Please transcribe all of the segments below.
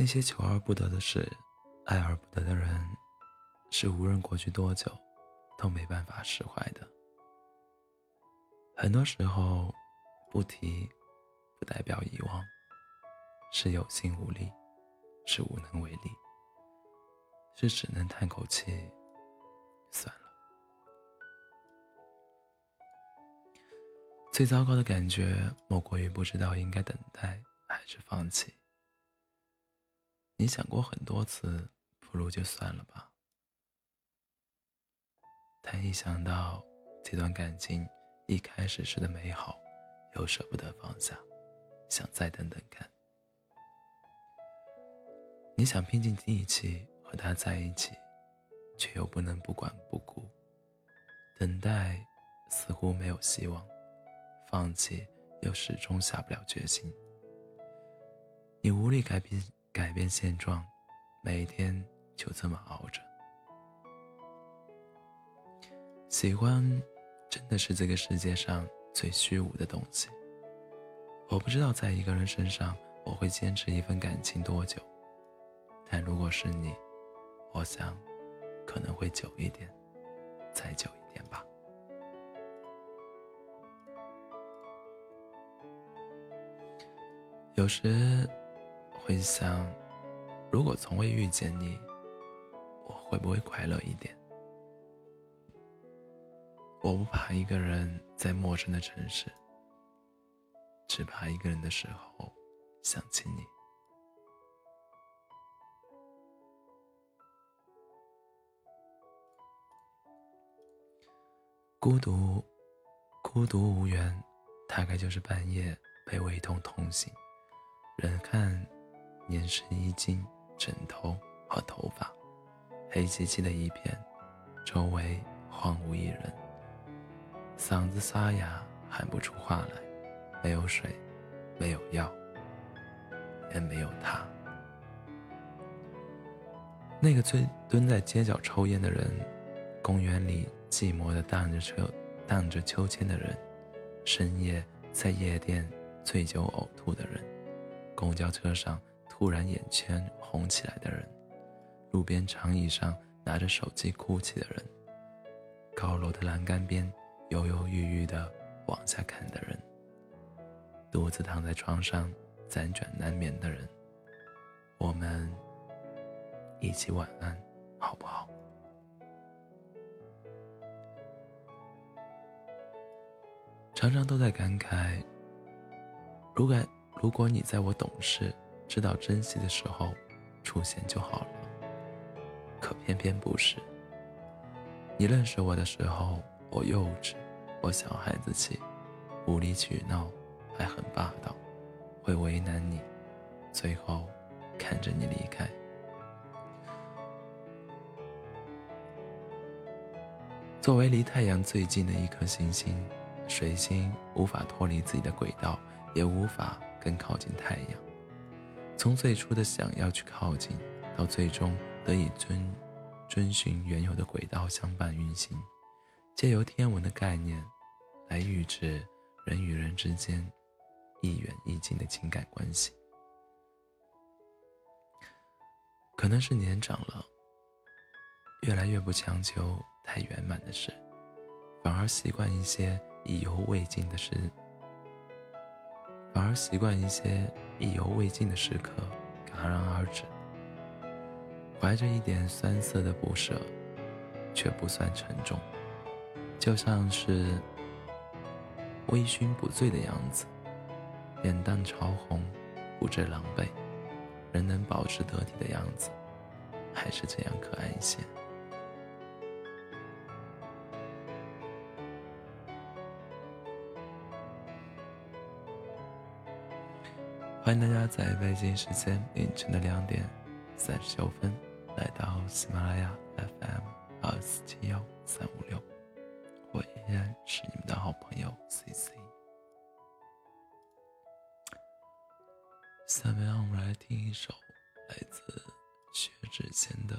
那些求而不得的事，爱而不得的人，是无论过去多久，都没办法释怀的。很多时候，不提，不代表遗忘，是有心无力，是无能为力，是只能叹口气，算了。最糟糕的感觉，莫过于不知道应该等待还是放弃。你想过很多次，不如就算了吧。但一想到这段感情一开始时的美好，又舍不得放下，想再等等看。你想拼尽力气和他在一起，却又不能不管不顾。等待似乎没有希望，放弃又始终下不了决心。你无力改变。改变现状，每天就这么熬着。喜欢，真的是这个世界上最虚无的东西。我不知道在一个人身上我会坚持一份感情多久，但如果是你，我想可能会久一点，再久一点吧。有时。会想，如果从未遇见你，我会不会快乐一点？我不怕一个人在陌生的城市，只怕一个人的时候想起你。孤独，孤独无援，大概就是半夜被胃痛痛醒，人看。粘湿衣襟、枕头和头发，黑漆漆的一片，周围荒无一人。嗓子沙哑，喊不出话来，没有水，没有药，也没有他。那个最蹲在街角抽烟的人，公园里寂寞的荡着秋、荡着秋千的人，深夜在夜店醉酒呕吐的人，公交车上。突然眼圈红起来的人，路边长椅上拿着手机哭泣的人，高楼的栏杆边犹犹豫豫的往下看的人，独自躺在床上辗转难眠的人，我们一起晚安，好不好？常常都在感慨，如果如果你在我懂事。知道珍惜的时候出现就好了，可偏偏不是。你认识我的时候，我幼稚，我小孩子气，无理取闹，还很霸道，会为难你，最后看着你离开。作为离太阳最近的一颗行星，水星无法脱离自己的轨道，也无法更靠近太阳。从最初的想要去靠近，到最终得以遵遵循原有的轨道相伴运行，借由天文的概念来预知人与人之间亦远亦近的情感关系。可能是年长了，越来越不强求太圆满的事，反而习惯一些意犹未尽的事。反而习惯一些意犹未尽的时刻戛然而止，怀着一点酸涩的不舍，却不算沉重，就像是微醺不醉的样子，脸蛋潮红，不知狼狈，仍能保持得体的样子，还是这样可爱一些。欢迎大家在北京时间凌晨的两点三十九分来到喜马拉雅 FM 二四七幺三五六，我依然是你们的好朋友 CC。下面让我们来听一首来自薛之谦的《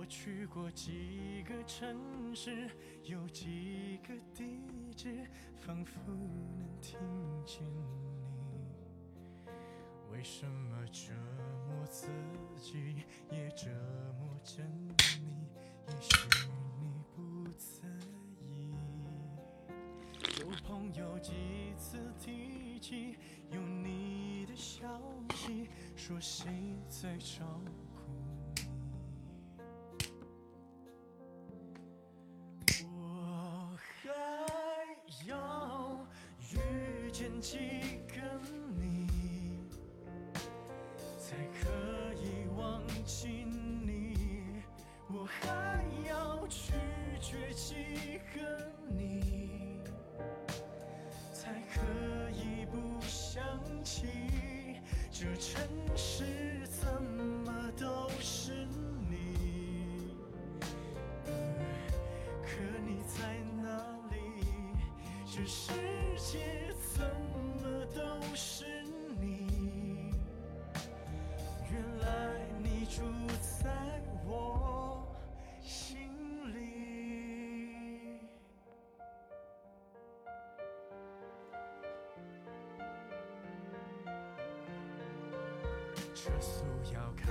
我去过几个城市，有几个地址，仿佛能听见你。为什么折磨自己，也折磨着你？也许你不在意。有朋友几次提起有你的消息，说谁在照这世界怎么都是你？原来你住在我心里。车速要开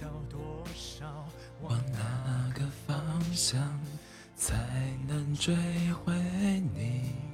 到多少？往哪个方向才能追回你？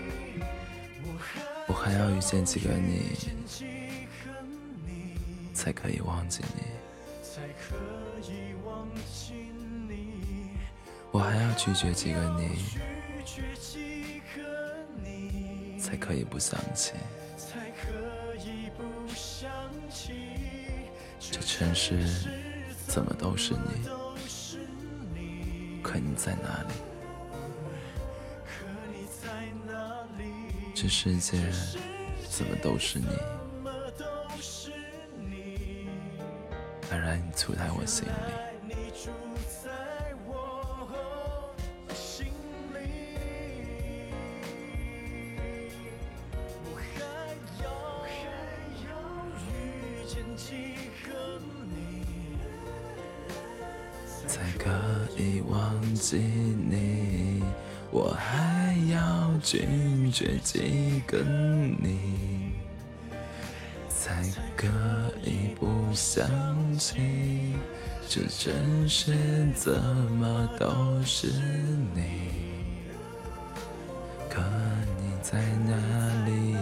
我还要遇见几个你，才可以忘记你。我还要拒绝几个你，才可以不想起。这城市怎么？都是你。可你在哪里？这世界怎么都是你？怎么都是你。原来你住在我心里。爱你住在我心里。我还要还要遇见几个你，才可以忘记你，我还要拒绝几个你，才可以不想起这城市怎么都是你。可你在哪里？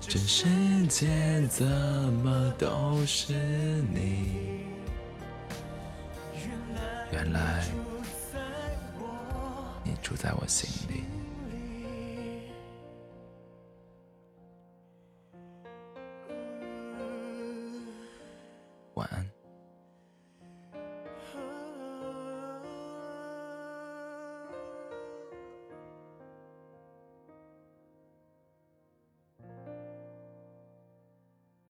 这世界怎么都是你？原来住在我心里。晚安。